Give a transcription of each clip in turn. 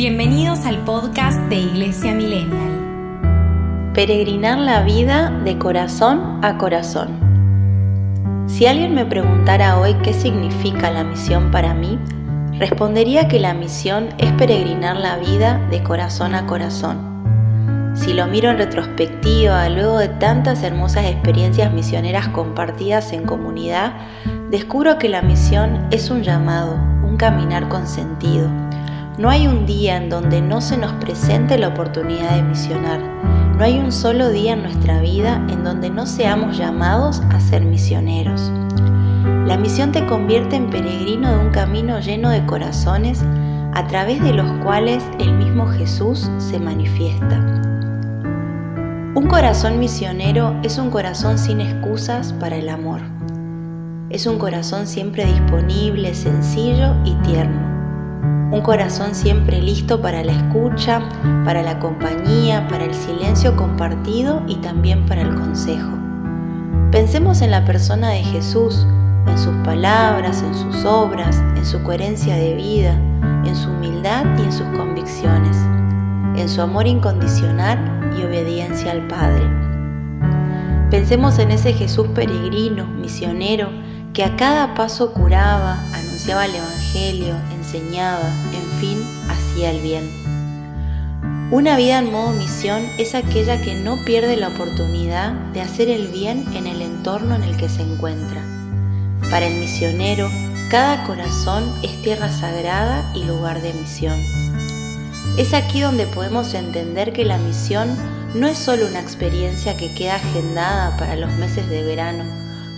Bienvenidos al podcast de Iglesia Millennial. Peregrinar la vida de corazón a corazón. Si alguien me preguntara hoy qué significa la misión para mí, respondería que la misión es peregrinar la vida de corazón a corazón. Si lo miro en retrospectiva, luego de tantas hermosas experiencias misioneras compartidas en comunidad, descubro que la misión es un llamado, un caminar con sentido no hay un día en donde no se nos presente la oportunidad de misionar. No hay un solo día en nuestra vida en donde no seamos llamados a ser misioneros. La misión te convierte en peregrino de un camino lleno de corazones a través de los cuales el mismo Jesús se manifiesta. Un corazón misionero es un corazón sin excusas para el amor. Es un corazón siempre disponible, sencillo y tierno un corazón siempre listo para la escucha, para la compañía, para el silencio compartido y también para el consejo. Pensemos en la persona de Jesús, en sus palabras, en sus obras, en su coherencia de vida, en su humildad y en sus convicciones, en su amor incondicional y obediencia al Padre. Pensemos en ese Jesús peregrino, misionero, que a cada paso curaba, anunciaba el Evangelio, enseñaba, en fin, hacía el bien. Una vida en modo misión es aquella que no pierde la oportunidad de hacer el bien en el entorno en el que se encuentra. Para el misionero, cada corazón es tierra sagrada y lugar de misión. Es aquí donde podemos entender que la misión no es solo una experiencia que queda agendada para los meses de verano,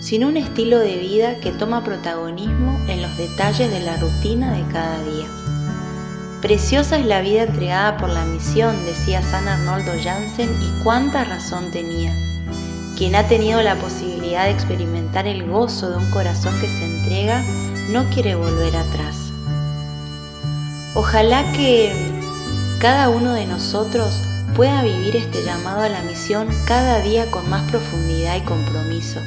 sino un estilo de vida que toma protagonismo en los detalles de la rutina de cada día. Preciosa es la vida entregada por la misión, decía San Arnoldo Jansen, y cuánta razón tenía. Quien ha tenido la posibilidad de experimentar el gozo de un corazón que se entrega, no quiere volver atrás. Ojalá que cada uno de nosotros pueda vivir este llamado a la misión cada día con más profundidad y compromiso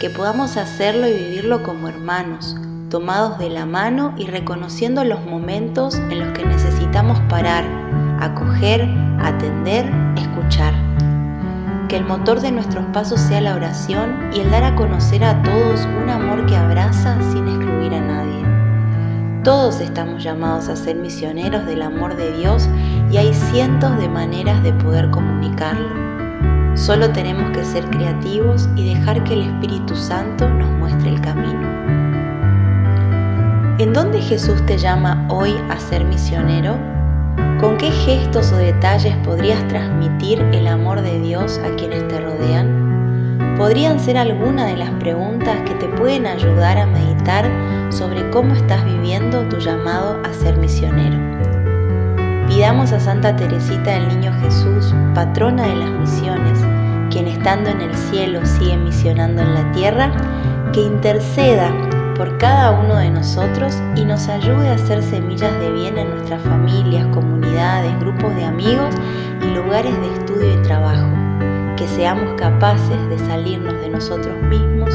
que podamos hacerlo y vivirlo como hermanos, tomados de la mano y reconociendo los momentos en los que necesitamos parar, acoger, atender, escuchar. Que el motor de nuestros pasos sea la oración y el dar a conocer a todos un amor que abraza sin excluir a nadie. Todos estamos llamados a ser misioneros del amor de Dios y hay cientos de maneras de poder comunicarlo. Solo tenemos que ser creativos y dejar que el Espíritu Santo nos muestre el camino. ¿En dónde Jesús te llama hoy a ser misionero? ¿Con qué gestos o detalles podrías transmitir el amor de Dios a quienes te rodean? Podrían ser algunas de las preguntas que te pueden ayudar a meditar sobre cómo estás viviendo tu llamado a ser misionero. Pidamos a Santa Teresita del Niño Jesús, patrona de las misiones, quien estando en el cielo sigue misionando en la tierra, que interceda por cada uno de nosotros y nos ayude a hacer semillas de bien en nuestras familias, comunidades, grupos de amigos y lugares de estudio y trabajo, que seamos capaces de salirnos de nosotros mismos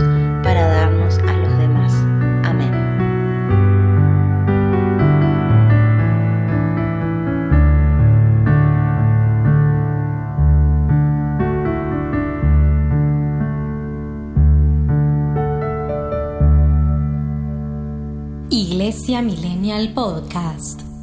Iglesia Millennial Podcast.